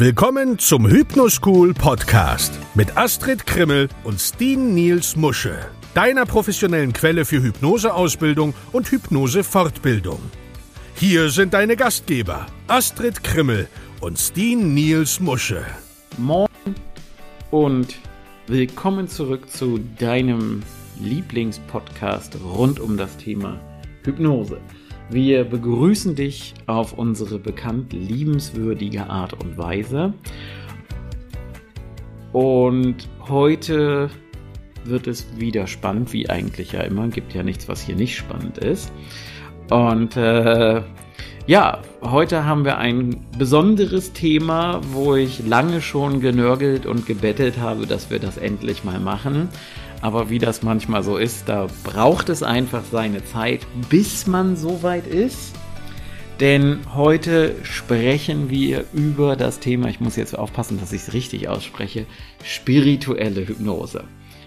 Willkommen zum Hypnoschool Podcast mit Astrid Krimmel und Steen Niels Musche, deiner professionellen Quelle für Hypnoseausbildung und Hypnosefortbildung. Hier sind deine Gastgeber Astrid Krimmel und Steen Niels Musche. Moin und willkommen zurück zu deinem Lieblingspodcast rund um das Thema Hypnose. Wir begrüßen dich auf unsere bekannt liebenswürdige Art und Weise. Und heute wird es wieder spannend, wie eigentlich ja immer. Gibt ja nichts, was hier nicht spannend ist. Und äh, ja, heute haben wir ein besonderes Thema, wo ich lange schon genörgelt und gebettelt habe, dass wir das endlich mal machen. Aber wie das manchmal so ist, da braucht es einfach seine Zeit, bis man so weit ist. Denn heute sprechen wir über das Thema, ich muss jetzt aufpassen, dass ich es richtig ausspreche, spirituelle Hypnose.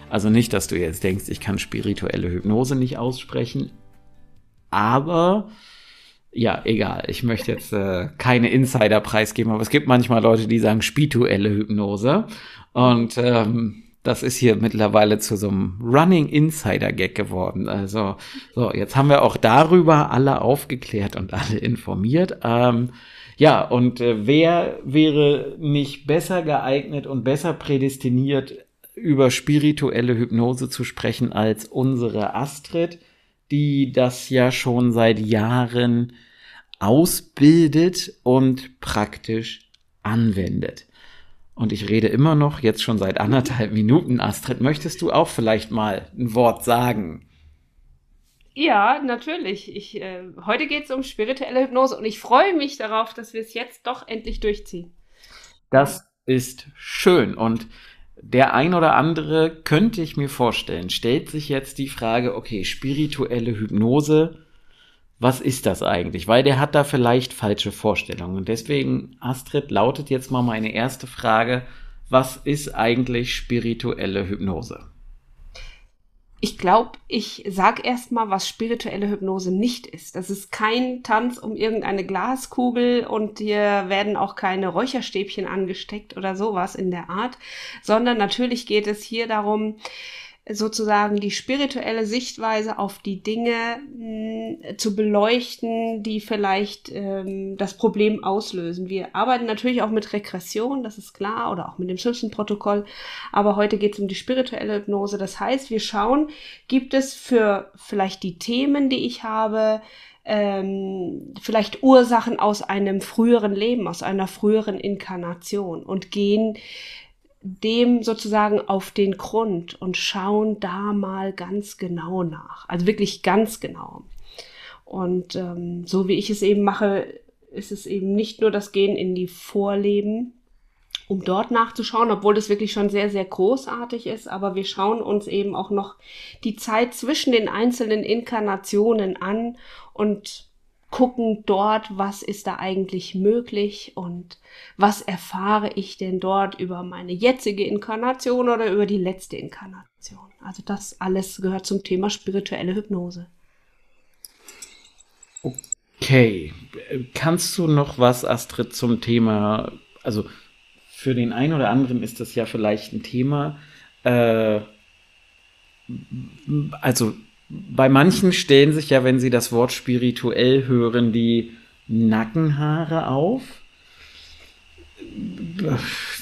Also nicht, dass du jetzt denkst, ich kann spirituelle Hypnose nicht aussprechen, aber ja, egal. Ich möchte jetzt äh, keine Insider preisgeben, aber es gibt manchmal Leute, die sagen spirituelle Hypnose. Und ähm, das ist hier mittlerweile zu so einem Running Insider Gag geworden. Also, so, jetzt haben wir auch darüber alle aufgeklärt und alle informiert. Ähm, ja, und äh, wer wäre nicht besser geeignet und besser prädestiniert, über spirituelle Hypnose zu sprechen als unsere Astrid, die das ja schon seit Jahren ausbildet und praktisch anwendet. Und ich rede immer noch, jetzt schon seit anderthalb Minuten. Astrid, möchtest du auch vielleicht mal ein Wort sagen? Ja, natürlich. Ich, äh, heute geht es um spirituelle Hypnose und ich freue mich darauf, dass wir es jetzt doch endlich durchziehen. Das ist schön. Und der ein oder andere könnte ich mir vorstellen, stellt sich jetzt die Frage, okay, spirituelle Hypnose, was ist das eigentlich? Weil der hat da vielleicht falsche Vorstellungen. Und deswegen, Astrid, lautet jetzt mal meine erste Frage. Was ist eigentlich spirituelle Hypnose? Ich glaube, ich sag erstmal, was spirituelle Hypnose nicht ist. Das ist kein Tanz um irgendeine Glaskugel und dir werden auch keine Räucherstäbchen angesteckt oder sowas in der Art, sondern natürlich geht es hier darum, sozusagen die spirituelle Sichtweise auf die Dinge mh, hm, zu beleuchten, die vielleicht ähm, das Problem auslösen. Wir arbeiten natürlich auch mit Regression, das ist klar, oder auch mit dem Simpson-Protokoll, aber heute geht es um die spirituelle Hypnose. Das heißt, wir schauen, gibt es für vielleicht die Themen, die ich habe, ähm, vielleicht Ursachen aus einem früheren Leben, aus einer früheren Inkarnation und gehen dem sozusagen auf den Grund und schauen da mal ganz genau nach. Also wirklich ganz genau. Und ähm, so wie ich es eben mache, ist es eben nicht nur das Gehen in die Vorleben, um dort nachzuschauen, obwohl das wirklich schon sehr, sehr großartig ist. Aber wir schauen uns eben auch noch die Zeit zwischen den einzelnen Inkarnationen an und gucken dort, was ist da eigentlich möglich und was erfahre ich denn dort über meine jetzige Inkarnation oder über die letzte Inkarnation. Also das alles gehört zum Thema spirituelle Hypnose. Okay, kannst du noch was, Astrid, zum Thema, also für den einen oder anderen ist das ja vielleicht ein Thema, äh, also bei manchen stellen sich ja, wenn sie das Wort spirituell hören, die Nackenhaare auf.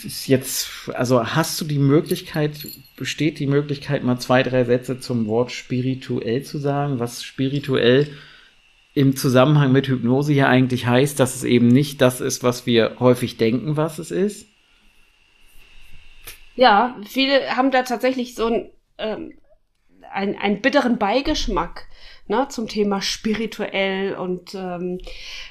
Ist jetzt, also hast du die Möglichkeit, besteht die Möglichkeit, mal zwei, drei Sätze zum Wort spirituell zu sagen, was spirituell im Zusammenhang mit Hypnose hier eigentlich heißt, dass es eben nicht das ist, was wir häufig denken, was es ist? Ja, viele haben da tatsächlich so ein ähm, ein, einen bitteren Beigeschmack ne, zum Thema spirituell und ähm,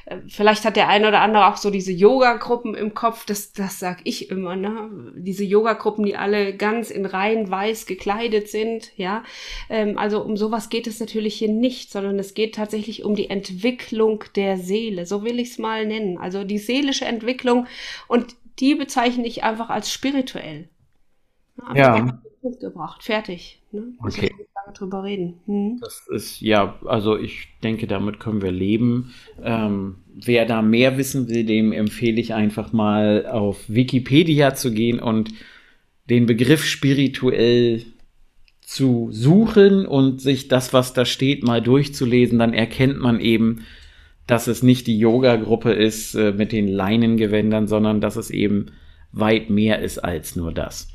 äh, vielleicht hat der eine oder andere auch so diese Yoga-Gruppen im Kopf, das, das sag ich immer, ne? Diese Yoga-Gruppen, die alle ganz in rein weiß gekleidet sind, ja. Ähm, also um sowas geht es natürlich hier nicht, sondern es geht tatsächlich um die Entwicklung der Seele, so will ich es mal nennen. Also die seelische Entwicklung und die bezeichne ich einfach als spirituell. Ja. Gebracht, fertig. Ne? Okay. lange drüber reden. Hm? Das ist, ja, also ich denke, damit können wir leben. Ähm, wer da mehr wissen will, dem empfehle ich einfach mal auf Wikipedia zu gehen und den Begriff spirituell zu suchen und sich das, was da steht, mal durchzulesen, dann erkennt man eben, dass es nicht die Yoga-Gruppe ist äh, mit den Leinengewändern, sondern dass es eben weit mehr ist als nur das.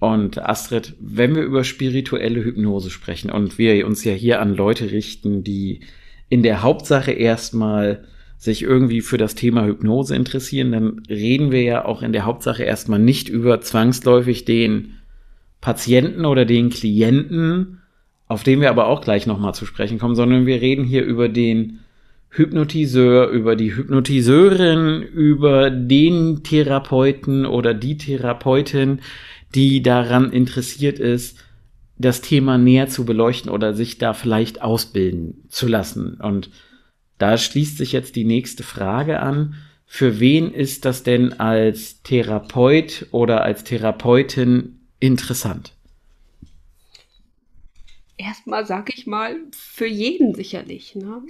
Und Astrid, wenn wir über spirituelle Hypnose sprechen und wir uns ja hier an Leute richten, die in der Hauptsache erstmal sich irgendwie für das Thema Hypnose interessieren, dann reden wir ja auch in der Hauptsache erstmal nicht über zwangsläufig den Patienten oder den Klienten, auf den wir aber auch gleich nochmal zu sprechen kommen, sondern wir reden hier über den Hypnotiseur, über die Hypnotiseurin, über den Therapeuten oder die Therapeutin, die daran interessiert ist, das Thema näher zu beleuchten oder sich da vielleicht ausbilden zu lassen. Und da schließt sich jetzt die nächste Frage an. Für wen ist das denn als Therapeut oder als Therapeutin interessant? Erstmal, sag ich mal, für jeden sicherlich. Ne?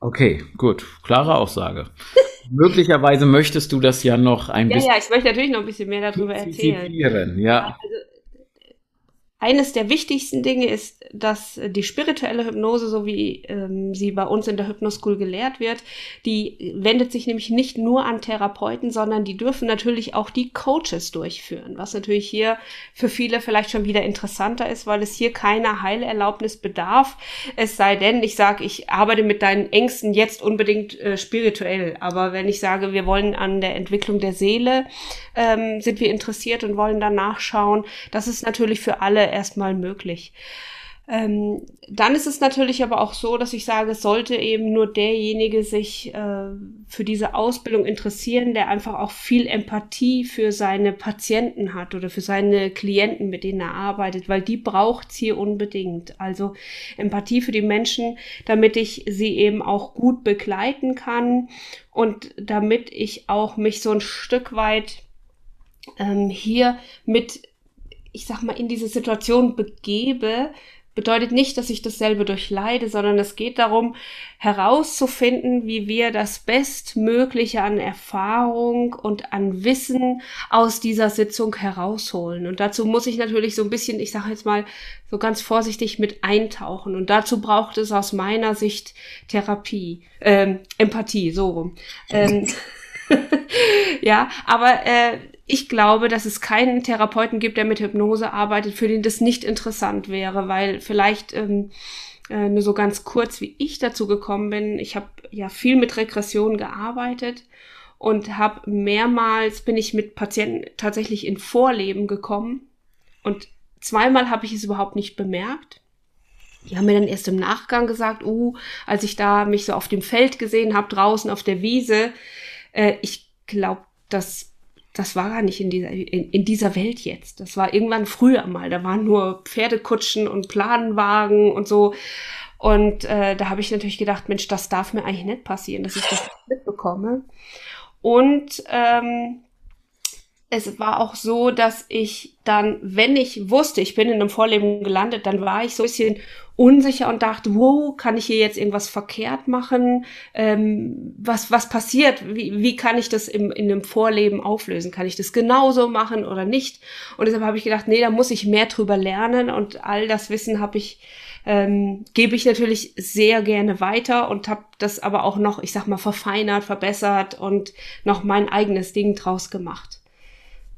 Okay, gut. Klare Aussage. Möglicherweise möchtest du das ja noch ein ja, bisschen. Ja, ich möchte natürlich noch ein bisschen mehr darüber erzählen. Ja. Also, eines der wichtigsten Dinge ist, dass die spirituelle Hypnose, so wie ähm, sie bei uns in der Hypnoschool gelehrt wird, die wendet sich nämlich nicht nur an Therapeuten, sondern die dürfen natürlich auch die Coaches durchführen, was natürlich hier für viele vielleicht schon wieder interessanter ist, weil es hier keiner Heilerlaubnis bedarf. Es sei denn, ich sage, ich arbeite mit deinen Ängsten jetzt unbedingt äh, spirituell, aber wenn ich sage, wir wollen an der Entwicklung der Seele, ähm, sind wir interessiert und wollen dann nachschauen, das ist natürlich für alle erstmal möglich. Ähm, dann ist es natürlich aber auch so, dass ich sage, es sollte eben nur derjenige sich äh, für diese Ausbildung interessieren, der einfach auch viel Empathie für seine Patienten hat oder für seine Klienten, mit denen er arbeitet, weil die braucht's hier unbedingt. Also Empathie für die Menschen, damit ich sie eben auch gut begleiten kann und damit ich auch mich so ein Stück weit ähm, hier mit ich sag mal, in diese Situation begebe, bedeutet nicht, dass ich dasselbe durchleide, sondern es geht darum, herauszufinden, wie wir das Bestmögliche an Erfahrung und an Wissen aus dieser Sitzung herausholen. Und dazu muss ich natürlich so ein bisschen, ich sage jetzt mal so ganz vorsichtig mit eintauchen. Und dazu braucht es aus meiner Sicht Therapie, ähm, Empathie, so rum. Ähm, ja, aber äh, ich glaube, dass es keinen Therapeuten gibt, der mit Hypnose arbeitet, für den das nicht interessant wäre, weil vielleicht ähm, äh, nur so ganz kurz, wie ich dazu gekommen bin. Ich habe ja viel mit Regression gearbeitet und habe mehrmals bin ich mit Patienten tatsächlich in Vorleben gekommen und zweimal habe ich es überhaupt nicht bemerkt. Die haben mir dann erst im Nachgang gesagt, uh, als ich da mich so auf dem Feld gesehen habe, draußen auf der Wiese, äh, ich glaube, das das war gar nicht in dieser, in, in, dieser Welt jetzt. Das war irgendwann früher mal. Da waren nur Pferdekutschen und Planwagen und so. Und äh, da habe ich natürlich gedacht, Mensch, das darf mir eigentlich nicht passieren, dass ich das mitbekomme. Und ähm, es war auch so, dass ich dann, wenn ich wusste, ich bin in einem Vorleben gelandet, dann war ich so ein bisschen unsicher und dachte, wow, kann ich hier jetzt irgendwas verkehrt machen? Ähm, was, was passiert? Wie, wie kann ich das im, in einem Vorleben auflösen? Kann ich das genauso machen oder nicht? Und deshalb habe ich gedacht, nee, da muss ich mehr drüber lernen und all das Wissen habe ich ähm, gebe ich natürlich sehr gerne weiter und habe das aber auch noch, ich sag mal, verfeinert, verbessert und noch mein eigenes Ding draus gemacht.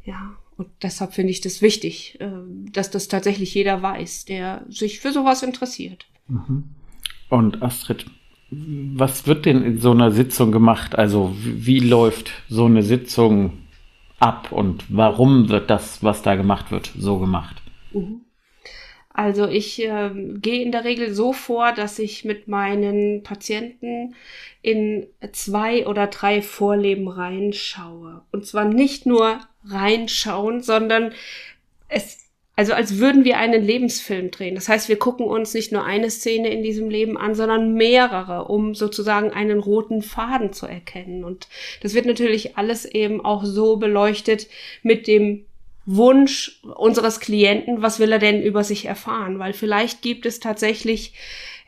Ja, und deshalb finde ich das wichtig, äh, dass das tatsächlich jeder weiß, der sich für sowas interessiert. Mhm. Und Astrid, was wird denn in so einer Sitzung gemacht? Also wie läuft so eine Sitzung ab und warum wird das, was da gemacht wird, so gemacht? Mhm. Also ich äh, gehe in der Regel so vor, dass ich mit meinen Patienten in zwei oder drei Vorleben reinschaue. Und zwar nicht nur reinschauen, sondern es, also als würden wir einen Lebensfilm drehen. Das heißt, wir gucken uns nicht nur eine Szene in diesem Leben an, sondern mehrere, um sozusagen einen roten Faden zu erkennen. Und das wird natürlich alles eben auch so beleuchtet mit dem Wunsch unseres Klienten, was will er denn über sich erfahren? Weil vielleicht gibt es tatsächlich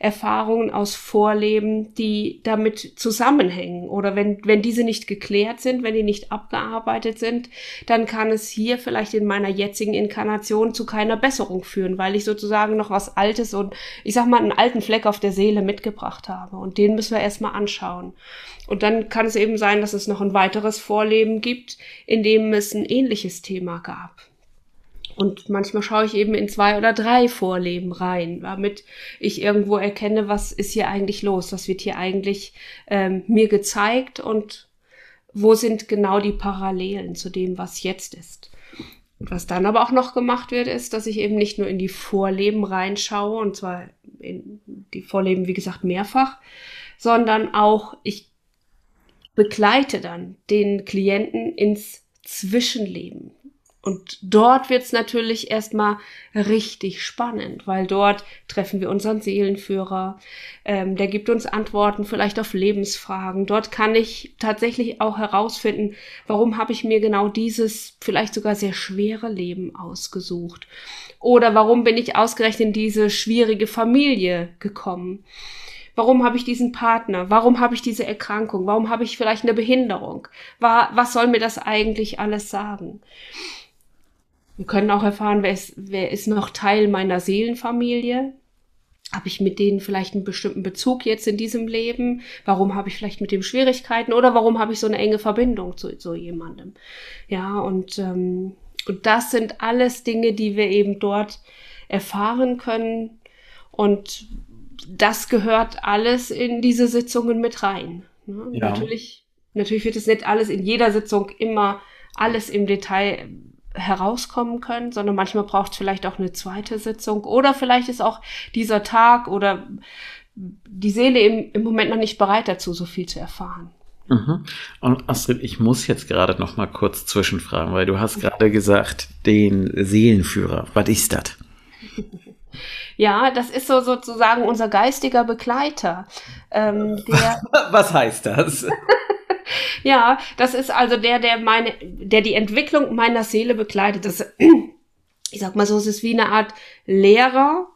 Erfahrungen aus Vorleben, die damit zusammenhängen. Oder wenn, wenn diese nicht geklärt sind, wenn die nicht abgearbeitet sind, dann kann es hier vielleicht in meiner jetzigen Inkarnation zu keiner Besserung führen, weil ich sozusagen noch was Altes und ich sag mal einen alten Fleck auf der Seele mitgebracht habe. Und den müssen wir erstmal anschauen. Und dann kann es eben sein, dass es noch ein weiteres Vorleben gibt, in dem es ein ähnliches Thema gab. Und manchmal schaue ich eben in zwei oder drei Vorleben rein, damit ich irgendwo erkenne, was ist hier eigentlich los, was wird hier eigentlich ähm, mir gezeigt und wo sind genau die Parallelen zu dem, was jetzt ist. Und was dann aber auch noch gemacht wird, ist, dass ich eben nicht nur in die Vorleben reinschaue, und zwar in die Vorleben, wie gesagt, mehrfach, sondern auch ich begleite dann den Klienten ins Zwischenleben. Und dort wird's natürlich erstmal richtig spannend, weil dort treffen wir unseren Seelenführer, ähm, der gibt uns Antworten vielleicht auf Lebensfragen. Dort kann ich tatsächlich auch herausfinden, warum habe ich mir genau dieses vielleicht sogar sehr schwere Leben ausgesucht. Oder warum bin ich ausgerechnet in diese schwierige Familie gekommen. Warum habe ich diesen Partner? Warum habe ich diese Erkrankung? Warum habe ich vielleicht eine Behinderung? Was soll mir das eigentlich alles sagen? Wir können auch erfahren, wer ist, wer ist noch Teil meiner Seelenfamilie. Habe ich mit denen vielleicht einen bestimmten Bezug jetzt in diesem Leben? Warum habe ich vielleicht mit dem Schwierigkeiten? Oder warum habe ich so eine enge Verbindung zu so jemandem? Ja, und, ähm, und das sind alles Dinge, die wir eben dort erfahren können. Und das gehört alles in diese Sitzungen mit rein. Ne? Ja. Natürlich, natürlich wird es nicht alles in jeder Sitzung immer alles im Detail herauskommen können, sondern manchmal braucht es vielleicht auch eine zweite Sitzung oder vielleicht ist auch dieser Tag oder die Seele im, im Moment noch nicht bereit dazu, so viel zu erfahren. Mhm. Und Astrid, ich muss jetzt gerade noch mal kurz zwischenfragen, weil du hast gerade gesagt, den Seelenführer. Was ist das? Ja, das ist so sozusagen unser geistiger Begleiter. Ähm, Was heißt das? Ja, das ist also der, der meine, der die Entwicklung meiner Seele begleitet. Das, ich sag mal so, es ist wie eine Art Lehrer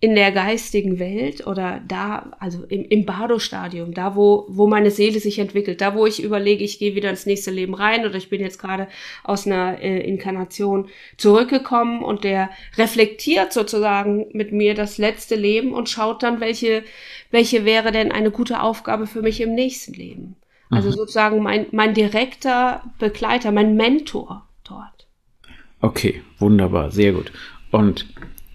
in der geistigen Welt oder da, also im, im Bardo-Stadium, da wo, wo meine Seele sich entwickelt, da wo ich überlege, ich gehe wieder ins nächste Leben rein oder ich bin jetzt gerade aus einer äh, Inkarnation zurückgekommen und der reflektiert sozusagen mit mir das letzte Leben und schaut dann, welche, welche wäre denn eine gute Aufgabe für mich im nächsten Leben. Also mhm. sozusagen mein, mein direkter Begleiter, mein Mentor dort. Okay, wunderbar, sehr gut. Und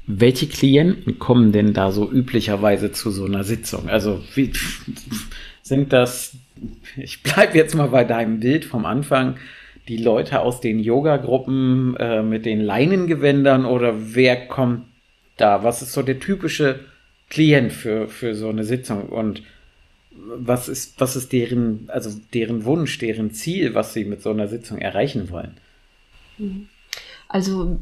welche Klienten kommen denn da so üblicherweise zu so einer Sitzung? Also wie, sind das, ich bleibe jetzt mal bei deinem Bild vom Anfang, die Leute aus den Yoga-Gruppen äh, mit den Leinengewändern oder wer kommt da? Was ist so der typische Klient für, für so eine Sitzung? Und was ist, was ist deren, also deren Wunsch, deren Ziel, was sie mit so einer Sitzung erreichen wollen? Also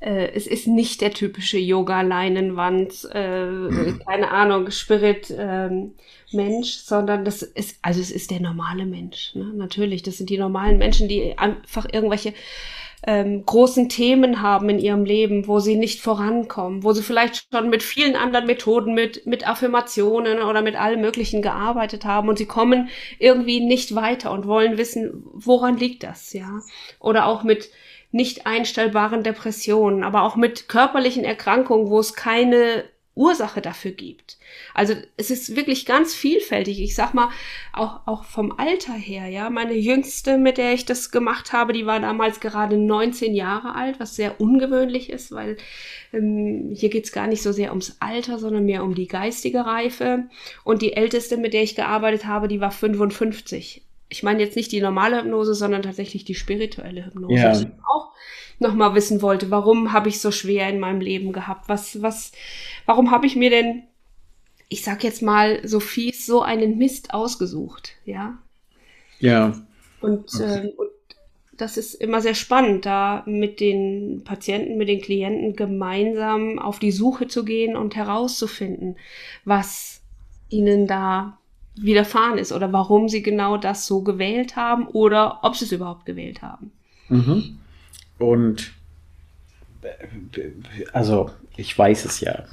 äh, es ist nicht der typische Yoga-Leinenwand, äh, mhm. keine Ahnung, Spirit ähm, Mensch, sondern das ist, also es ist der normale Mensch. Ne? Natürlich, das sind die normalen Menschen, die einfach irgendwelche ähm, großen Themen haben in ihrem Leben, wo sie nicht vorankommen, wo sie vielleicht schon mit vielen anderen Methoden, mit, mit Affirmationen oder mit allem Möglichen gearbeitet haben und sie kommen irgendwie nicht weiter und wollen wissen, woran liegt das, ja? Oder auch mit nicht einstellbaren Depressionen, aber auch mit körperlichen Erkrankungen, wo es keine Ursache dafür gibt. Also es ist wirklich ganz vielfältig. Ich sag mal, auch, auch vom Alter her, ja. Meine jüngste, mit der ich das gemacht habe, die war damals gerade 19 Jahre alt, was sehr ungewöhnlich ist, weil ähm, hier geht's gar nicht so sehr ums Alter, sondern mehr um die geistige Reife. Und die älteste, mit der ich gearbeitet habe, die war 55. Ich meine jetzt nicht die normale Hypnose, sondern tatsächlich die spirituelle Hypnose. Ja. Auch nochmal wissen wollte, warum habe ich so schwer in meinem Leben gehabt? Was, was, warum habe ich mir denn ich sag jetzt mal so fies, so einen Mist ausgesucht, ja. Ja. Und, okay. ähm, und das ist immer sehr spannend, da mit den Patienten, mit den Klienten gemeinsam auf die Suche zu gehen und herauszufinden, was ihnen da widerfahren ist oder warum sie genau das so gewählt haben oder ob sie es überhaupt gewählt haben. Mhm. Und also ich weiß es ja.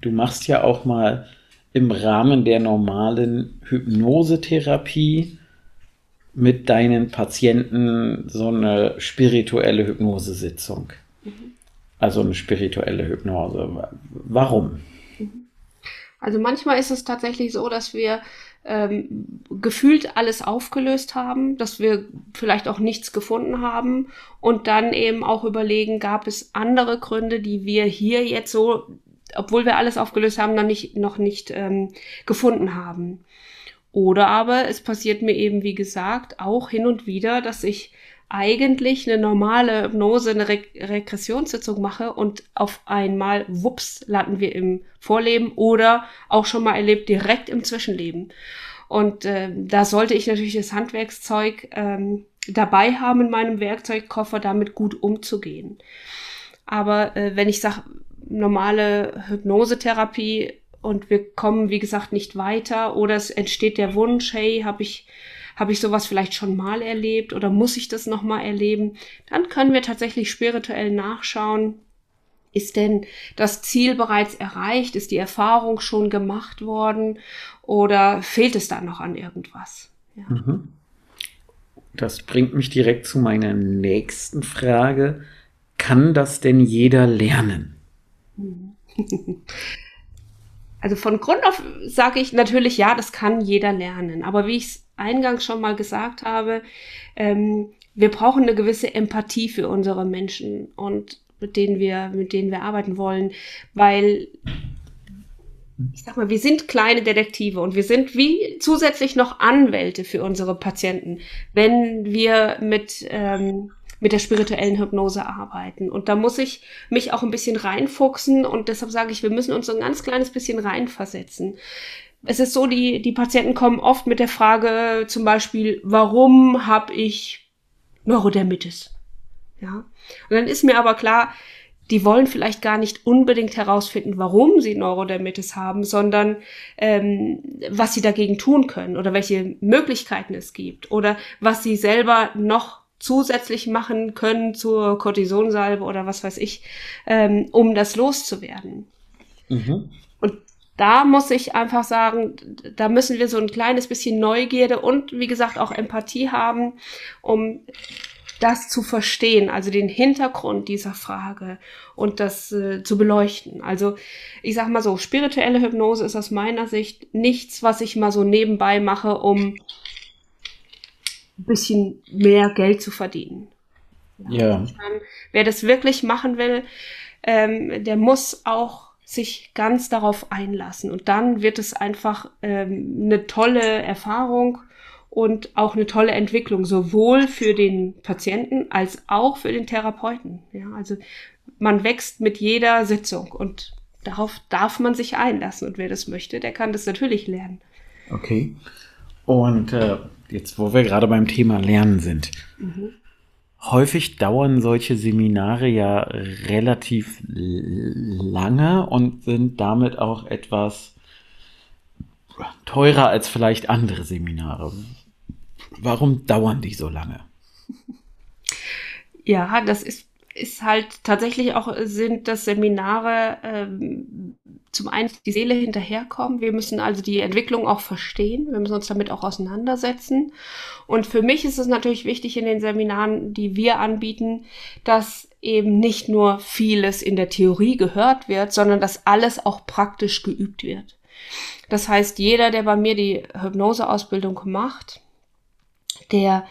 Du machst ja auch mal im Rahmen der normalen Hypnosetherapie mit deinen Patienten so eine spirituelle Hypnosesitzung. Mhm. Also eine spirituelle Hypnose. Warum? Also manchmal ist es tatsächlich so, dass wir ähm, gefühlt alles aufgelöst haben, dass wir vielleicht auch nichts gefunden haben und dann eben auch überlegen, gab es andere Gründe, die wir hier jetzt so, obwohl wir alles aufgelöst haben, noch nicht, noch nicht ähm, gefunden haben. Oder aber es passiert mir eben, wie gesagt, auch hin und wieder, dass ich eigentlich eine normale Hypnose, eine Re Regressionssitzung mache und auf einmal, wups, landen wir im Vorleben oder auch schon mal erlebt direkt im Zwischenleben. Und äh, da sollte ich natürlich das Handwerkszeug ähm, dabei haben in meinem Werkzeugkoffer, damit gut umzugehen. Aber äh, wenn ich sage, normale Hypnosetherapie und wir kommen, wie gesagt, nicht weiter oder es entsteht der Wunsch, hey, habe ich habe ich sowas vielleicht schon mal erlebt oder muss ich das noch mal erleben? Dann können wir tatsächlich spirituell nachschauen. Ist denn das Ziel bereits erreicht? Ist die Erfahrung schon gemacht worden? Oder fehlt es da noch an irgendwas? Ja. Mhm. Das bringt mich direkt zu meiner nächsten Frage. Kann das denn jeder lernen? Also von Grund auf sage ich natürlich, ja, das kann jeder lernen. Aber wie ich es eingangs schon mal gesagt habe, ähm, wir brauchen eine gewisse Empathie für unsere Menschen und mit denen wir, mit denen wir arbeiten wollen, weil ich sag mal, wir sind kleine Detektive und wir sind wie zusätzlich noch Anwälte für unsere Patienten, wenn wir mit ähm, mit der spirituellen Hypnose arbeiten. Und da muss ich mich auch ein bisschen reinfuchsen und deshalb sage ich, wir müssen uns so ein ganz kleines bisschen reinversetzen es ist so, die, die Patienten kommen oft mit der Frage zum Beispiel, warum habe ich Neurodermitis? Ja. Und dann ist mir aber klar, die wollen vielleicht gar nicht unbedingt herausfinden, warum sie Neurodermitis haben, sondern ähm, was sie dagegen tun können oder welche Möglichkeiten es gibt oder was sie selber noch zusätzlich machen können zur Cortisonsalbe oder was weiß ich, ähm, um das loszuwerden. Mhm da muss ich einfach sagen, da müssen wir so ein kleines bisschen Neugierde und wie gesagt auch Empathie haben, um das zu verstehen, also den Hintergrund dieser Frage und das äh, zu beleuchten. Also ich sag mal so, spirituelle Hypnose ist aus meiner Sicht nichts, was ich mal so nebenbei mache, um ein bisschen mehr Geld zu verdienen. Ja. ja. Wer das wirklich machen will, ähm, der muss auch sich ganz darauf einlassen. Und dann wird es einfach ähm, eine tolle Erfahrung und auch eine tolle Entwicklung, sowohl für den Patienten als auch für den Therapeuten. Ja, also man wächst mit jeder Sitzung und darauf darf man sich einlassen. Und wer das möchte, der kann das natürlich lernen. Okay. Und äh, jetzt, wo wir gerade beim Thema Lernen sind, mhm. Häufig dauern solche Seminare ja relativ lange und sind damit auch etwas teurer als vielleicht andere Seminare. Warum dauern die so lange? Ja, das ist ist halt tatsächlich auch, sind das Seminare ähm, zum einen die Seele hinterherkommen. Wir müssen also die Entwicklung auch verstehen. Wir müssen uns damit auch auseinandersetzen. Und für mich ist es natürlich wichtig in den Seminaren, die wir anbieten, dass eben nicht nur vieles in der Theorie gehört wird, sondern dass alles auch praktisch geübt wird. Das heißt, jeder, der bei mir die Hypnoseausbildung macht, der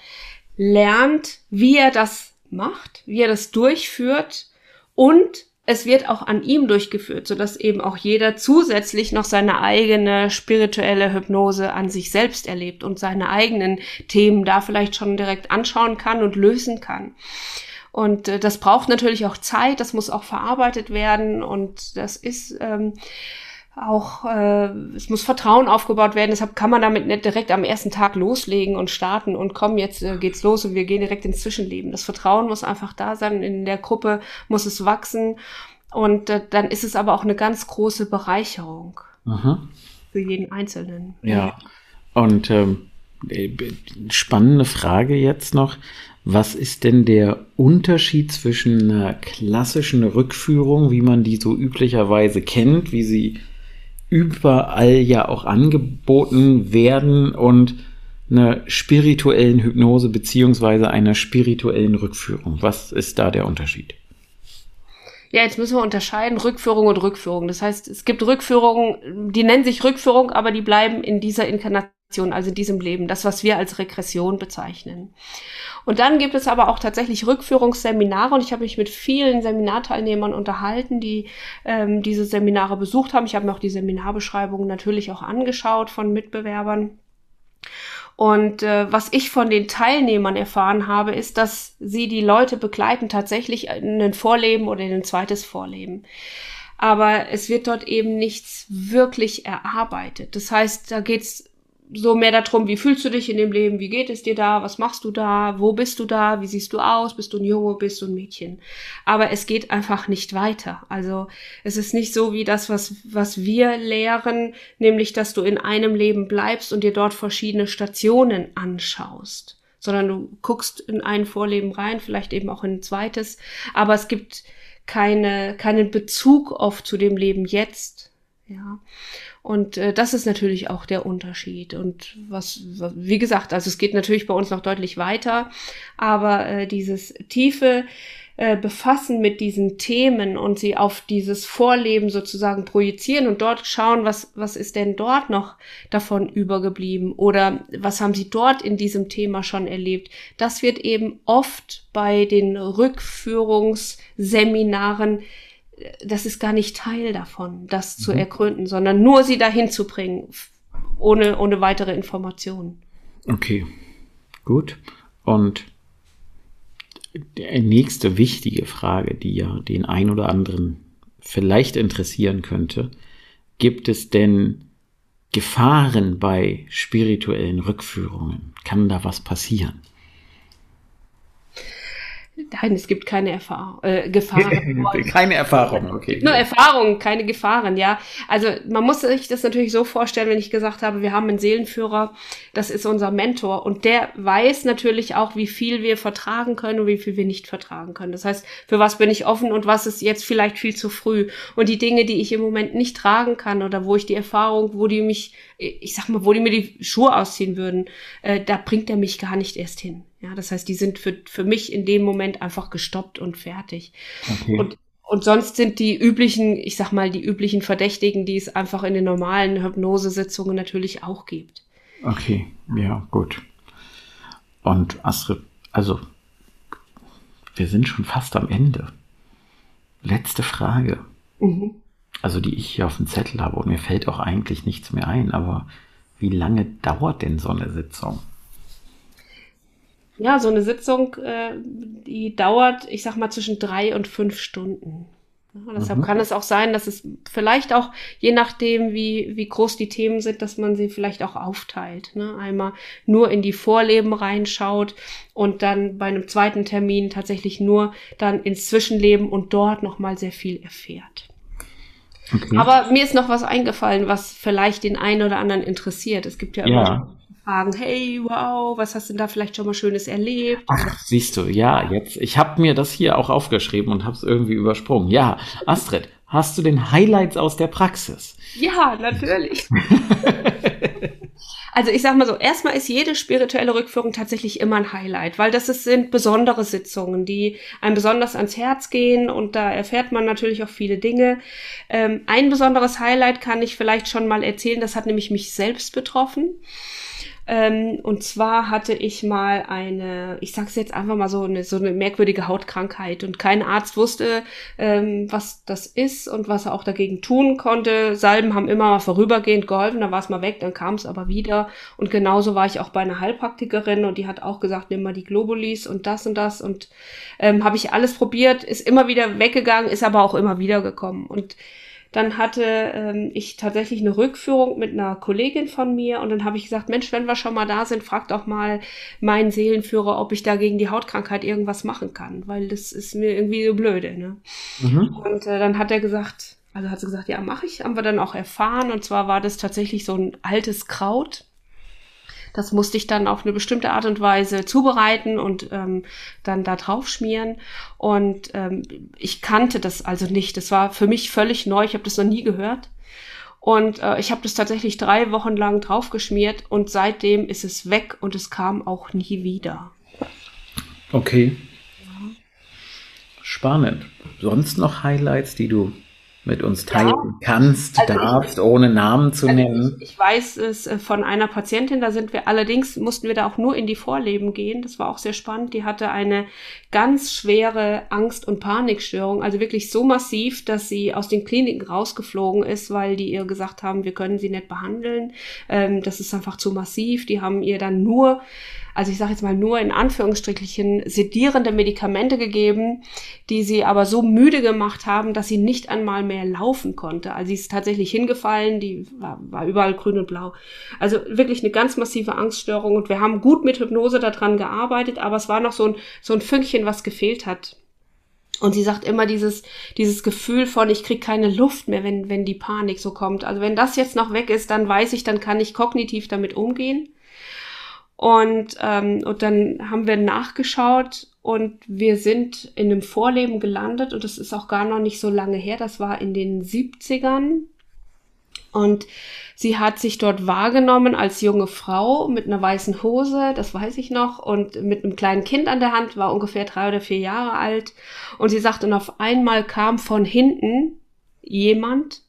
lernt, wie er das macht, wie er das durchführt und es wird auch an ihm durchgeführt, sodass eben auch jeder zusätzlich noch seine eigene spirituelle Hypnose an sich selbst erlebt und seine eigenen Themen da vielleicht schon direkt anschauen kann und lösen kann. Und äh, das braucht natürlich auch Zeit, das muss auch verarbeitet werden und das ist ähm, auch, äh, es muss Vertrauen aufgebaut werden. Deshalb kann man damit nicht direkt am ersten Tag loslegen und starten und komm, jetzt äh, geht's los und wir gehen direkt ins Zwischenleben. Das Vertrauen muss einfach da sein. In der Gruppe muss es wachsen. Und äh, dann ist es aber auch eine ganz große Bereicherung Aha. für jeden Einzelnen. Ja. Und ähm, spannende Frage jetzt noch. Was ist denn der Unterschied zwischen einer klassischen Rückführung, wie man die so üblicherweise kennt, wie sie überall ja auch angeboten werden und einer spirituellen Hypnose beziehungsweise einer spirituellen Rückführung? Was ist da der Unterschied? Ja, jetzt müssen wir unterscheiden Rückführung und Rückführung. Das heißt, es gibt Rückführungen, die nennen sich Rückführung, aber die bleiben in dieser Inkarnation, also in diesem Leben, das, was wir als Regression bezeichnen. Und dann gibt es aber auch tatsächlich Rückführungsseminare und ich habe mich mit vielen Seminarteilnehmern unterhalten, die ähm, diese Seminare besucht haben. Ich habe mir auch die Seminarbeschreibungen natürlich auch angeschaut von Mitbewerbern. Und äh, was ich von den Teilnehmern erfahren habe, ist, dass sie die Leute begleiten tatsächlich in ein Vorleben oder in ein zweites Vorleben. Aber es wird dort eben nichts wirklich erarbeitet. Das heißt, da geht's so mehr darum, wie fühlst du dich in dem Leben, wie geht es dir da, was machst du da, wo bist du da, wie siehst du aus, bist du ein Junge, bist du ein Mädchen. Aber es geht einfach nicht weiter. Also es ist nicht so wie das, was, was wir lehren, nämlich dass du in einem Leben bleibst und dir dort verschiedene Stationen anschaust, sondern du guckst in ein Vorleben rein, vielleicht eben auch in ein zweites, aber es gibt keine, keinen Bezug oft zu dem Leben jetzt. Ja. Und äh, das ist natürlich auch der Unterschied. Und was, wie gesagt, also es geht natürlich bei uns noch deutlich weiter, aber äh, dieses tiefe äh, Befassen mit diesen Themen und sie auf dieses Vorleben sozusagen projizieren und dort schauen, was, was ist denn dort noch davon übergeblieben oder was haben sie dort in diesem Thema schon erlebt. Das wird eben oft bei den Rückführungsseminaren das ist gar nicht Teil davon, das mhm. zu ergründen, sondern nur sie dahin zu bringen, ohne, ohne weitere Informationen. Okay, gut. Und die nächste wichtige Frage, die ja den ein oder anderen vielleicht interessieren könnte, gibt es denn Gefahren bei spirituellen Rückführungen? Kann da was passieren? Nein, es gibt keine Erfahrung, äh, Gefahren. keine Erfahrung, okay. Nur Erfahrungen, keine Gefahren, ja. Also man muss sich das natürlich so vorstellen, wenn ich gesagt habe, wir haben einen Seelenführer, das ist unser Mentor und der weiß natürlich auch, wie viel wir vertragen können und wie viel wir nicht vertragen können. Das heißt, für was bin ich offen und was ist jetzt vielleicht viel zu früh. Und die Dinge, die ich im Moment nicht tragen kann oder wo ich die Erfahrung, wo die mich, ich sag mal, wo die mir die Schuhe ausziehen würden, äh, da bringt er mich gar nicht erst hin. Ja, das heißt, die sind für, für mich in dem Moment einfach gestoppt und fertig. Okay. Und, und sonst sind die üblichen, ich sag mal, die üblichen Verdächtigen, die es einfach in den normalen Hypnosesitzungen natürlich auch gibt. Okay, ja, gut. Und Astrid, also, wir sind schon fast am Ende. Letzte Frage. Mhm. Also, die ich hier auf dem Zettel habe und mir fällt auch eigentlich nichts mehr ein, aber wie lange dauert denn so eine Sitzung? Ja, so eine Sitzung, äh, die dauert, ich sag mal, zwischen drei und fünf Stunden. Ja, deshalb mhm. kann es auch sein, dass es vielleicht auch, je nachdem, wie, wie groß die Themen sind, dass man sie vielleicht auch aufteilt. Ne? Einmal nur in die Vorleben reinschaut und dann bei einem zweiten Termin tatsächlich nur dann ins Zwischenleben und dort nochmal sehr viel erfährt. Okay. Aber mir ist noch was eingefallen, was vielleicht den einen oder anderen interessiert. Es gibt ja immer ja fragen, hey, wow, was hast du denn da vielleicht schon mal Schönes erlebt? Ach, siehst du, ja, jetzt, ich habe mir das hier auch aufgeschrieben und habe es irgendwie übersprungen. Ja, Astrid, hast du den Highlights aus der Praxis? Ja, natürlich. also ich sag mal so, erstmal ist jede spirituelle Rückführung tatsächlich immer ein Highlight, weil das ist, sind besondere Sitzungen, die einem besonders ans Herz gehen und da erfährt man natürlich auch viele Dinge. Ähm, ein besonderes Highlight kann ich vielleicht schon mal erzählen, das hat nämlich mich selbst betroffen. Ähm, und zwar hatte ich mal eine, ich sag's jetzt einfach mal so eine, so eine merkwürdige Hautkrankheit und kein Arzt wusste, ähm, was das ist und was er auch dagegen tun konnte. Salben haben immer mal vorübergehend geholfen, dann war es mal weg, dann kam es aber wieder. Und genauso war ich auch bei einer Heilpraktikerin und die hat auch gesagt, nimm mal die Globulis und das und das und ähm, habe ich alles probiert, ist immer wieder weggegangen, ist aber auch immer wieder gekommen und dann hatte ähm, ich tatsächlich eine Rückführung mit einer Kollegin von mir und dann habe ich gesagt, Mensch, wenn wir schon mal da sind, frag doch mal meinen Seelenführer, ob ich da gegen die Hautkrankheit irgendwas machen kann, weil das ist mir irgendwie so blöde. Ne? Mhm. Und äh, dann hat er gesagt, also hat sie gesagt, ja, mache ich, haben wir dann auch erfahren und zwar war das tatsächlich so ein altes Kraut Das musste ich dann auf eine bestimmte Art und Weise zubereiten und ähm, dann da drauf schmieren. Und ähm, ich kannte das also nicht. Das war für mich völlig neu. Ich habe das noch nie gehört. Und äh, ich habe das tatsächlich drei Wochen lang draufgeschmiert und seitdem ist es weg und es kam auch nie wieder. Okay. Spannend. Sonst noch Highlights, die du mit uns teilen ja. kannst, also darfst, ich, ohne Namen zu also nennen? Ich, ich, weiß es äh, von einer Patientin, da sind wir allerdings, mussten wir da auch nur in die Vorleben gehen. Das war auch sehr spannend. Die hatte eine ganz schwere Angst- und Panikstörung, also wirklich so massiv, dass sie aus den Kliniken rausgeflogen ist, weil die ihr gesagt haben, wir können sie nicht behandeln. Ähm, das ist einfach zu massiv. Die haben ihr dann nur also ich sage jetzt mal nur in Anführungsstrichen sedierende Medikamente gegeben, die sie aber so müde gemacht haben, dass sie nicht einmal mehr laufen konnte. Also sie ist tatsächlich hingefallen, die war, war überall grün und blau. Also wirklich eine ganz massive Angststörung und wir haben gut mit Hypnose daran gearbeitet, aber es war noch so ein, so ein Fünkchen, was gefehlt hat. Und sie sagt immer dieses, dieses Gefühl von, ich krieg keine Luft mehr, wenn, wenn die Panik so kommt. Also wenn das jetzt noch weg ist, dann weiß ich, dann kann ich kognitiv damit umgehen. Und, ähm, und dann haben wir nachgeschaut und wir sind in einem Vorleben gelandet und das ist auch gar noch nicht so lange her. Das war in den 70ern. Und sie hat sich dort wahrgenommen als junge Frau mit einer weißen Hose, das weiß ich noch, und mit einem kleinen Kind an der Hand, war ungefähr drei oder vier Jahre alt. Und sie sagt, und auf einmal kam von hinten jemand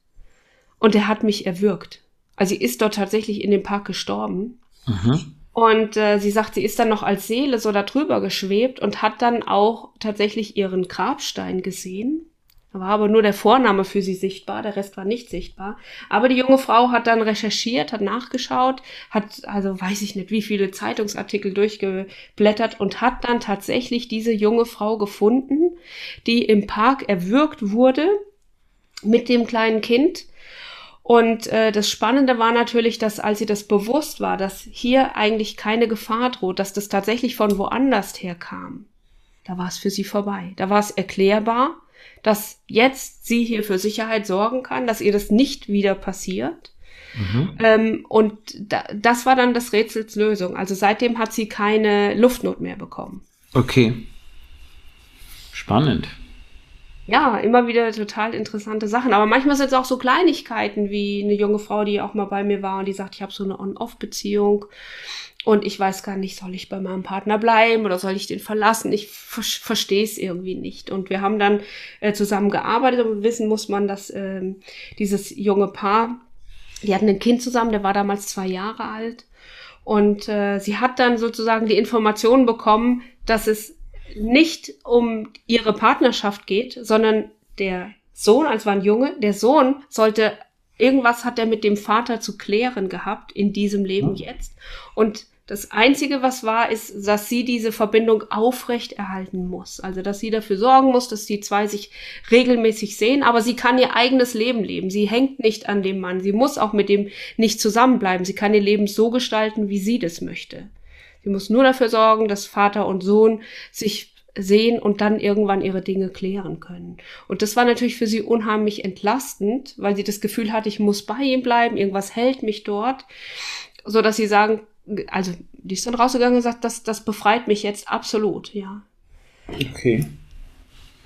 und der hat mich erwürgt. Also sie ist dort tatsächlich in dem Park gestorben. Mhm. Und äh, sie sagt, sie ist dann noch als Seele so darüber geschwebt und hat dann auch tatsächlich ihren Grabstein gesehen. Da war aber nur der Vorname für sie sichtbar, der Rest war nicht sichtbar. Aber die junge Frau hat dann recherchiert, hat nachgeschaut, hat, also weiß ich nicht, wie viele Zeitungsartikel durchgeblättert und hat dann tatsächlich diese junge Frau gefunden, die im Park erwürgt wurde mit dem kleinen Kind und äh, das Spannende war natürlich, dass als sie das bewusst war, dass hier eigentlich keine Gefahr droht, dass das tatsächlich von woanders herkam, da war es für sie vorbei. Da war es erklärbar, dass jetzt sie hier für Sicherheit sorgen kann, dass ihr das nicht wieder passiert. Mhm. Ähm, und da, das war dann das Rätsels Lösung. Also seitdem hat sie keine Luftnot mehr bekommen. Okay. Spannend ja, immer wieder total interessante Sachen. Aber manchmal sind es auch so Kleinigkeiten wie eine junge Frau, die auch mal bei mir war und die sagt, ich habe so eine On-Off-Beziehung und ich weiß gar nicht, soll ich bei meinem Partner bleiben oder soll ich den verlassen? Ich ver verstehe es irgendwie nicht. Und wir haben dann äh, zusammen gearbeitet und wissen muss man, dass ähm, dieses junge Paar, die hatten ein Kind zusammen, der war damals zwei Jahre alt. Und äh, sie hat dann sozusagen die Information bekommen, dass es nicht um ihre Partnerschaft geht, sondern der Sohn, als war ein Junge, der Sohn sollte, irgendwas hat er mit dem Vater zu klären gehabt in diesem Leben jetzt. Und das Einzige, was war, ist, dass sie diese Verbindung aufrecht erhalten muss. Also, dass sie dafür sorgen muss, dass die zwei sich regelmäßig sehen, aber sie kann ihr eigenes Leben leben. Sie hängt nicht an dem Mann. Sie muss auch mit dem nicht zusammenbleiben. Sie kann ihr Leben so gestalten, wie sie das möchte. Sie muss nur dafür sorgen, dass Vater und Sohn sich sehen und dann irgendwann ihre Dinge klären können. Und das war natürlich für sie unheimlich entlastend, weil sie das Gefühl hatte, ich muss bei ihm bleiben, irgendwas hält mich dort, so dass sie sagen, also die ist dann rausgegangen und sagt, das, das befreit mich jetzt absolut, ja. Okay.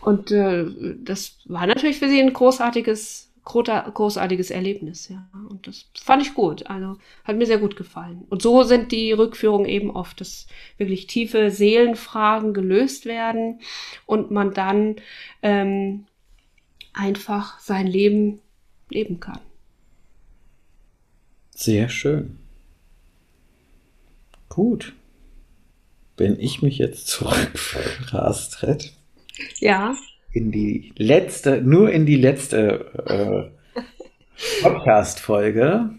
Und äh, das war natürlich für sie ein großartiges großartiges Erlebnis, ja. Und das fand ich gut. Also hat mir sehr gut gefallen. Und so sind die Rückführungen eben oft, dass wirklich tiefe Seelenfragen gelöst werden und man dann ähm, einfach sein Leben leben kann. Sehr schön. Gut. Wenn ich mich jetzt zurückführe, Astrid. Ja in die letzte, nur in die letzte äh, Podcast-Folge.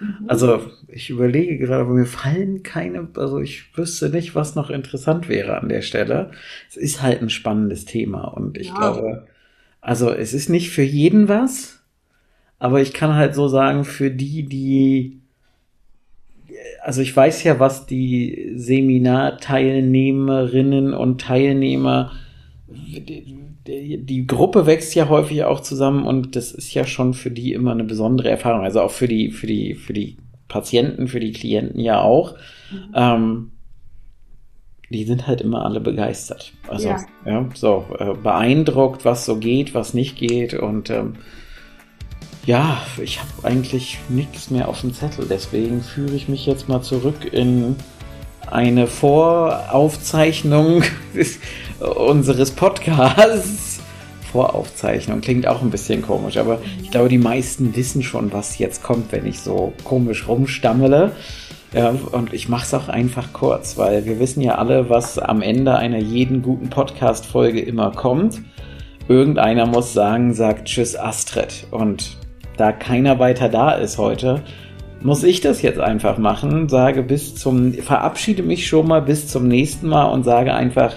Mhm. Also ich überlege gerade, aber mir fallen keine, also ich wüsste nicht, was noch interessant wäre an der Stelle. Es ist halt ein spannendes Thema und ich ja. glaube, also es ist nicht für jeden was, aber ich kann halt so sagen, für die, die also ich weiß ja, was die Seminarteilnehmerinnen und Teilnehmer die Gruppe wächst ja häufig auch zusammen und das ist ja schon für die immer eine besondere Erfahrung. Also auch für die, für die, für die Patienten, für die Klienten ja auch. Mhm. Ähm, die sind halt immer alle begeistert. Also, ja, ja so äh, beeindruckt, was so geht, was nicht geht. Und ähm, ja, ich habe eigentlich nichts mehr auf dem Zettel. Deswegen führe ich mich jetzt mal zurück in eine Voraufzeichnung unseres Podcasts. Voraufzeichnung klingt auch ein bisschen komisch, aber ich glaube, die meisten wissen schon, was jetzt kommt, wenn ich so komisch rumstammele. Ja, und ich mache es auch einfach kurz, weil wir wissen ja alle, was am Ende einer jeden guten Podcast-Folge immer kommt. Irgendeiner muss sagen, sagt Tschüss Astrid. Und da keiner weiter da ist heute, muss ich das jetzt einfach machen. Sage bis zum, verabschiede mich schon mal bis zum nächsten Mal und sage einfach,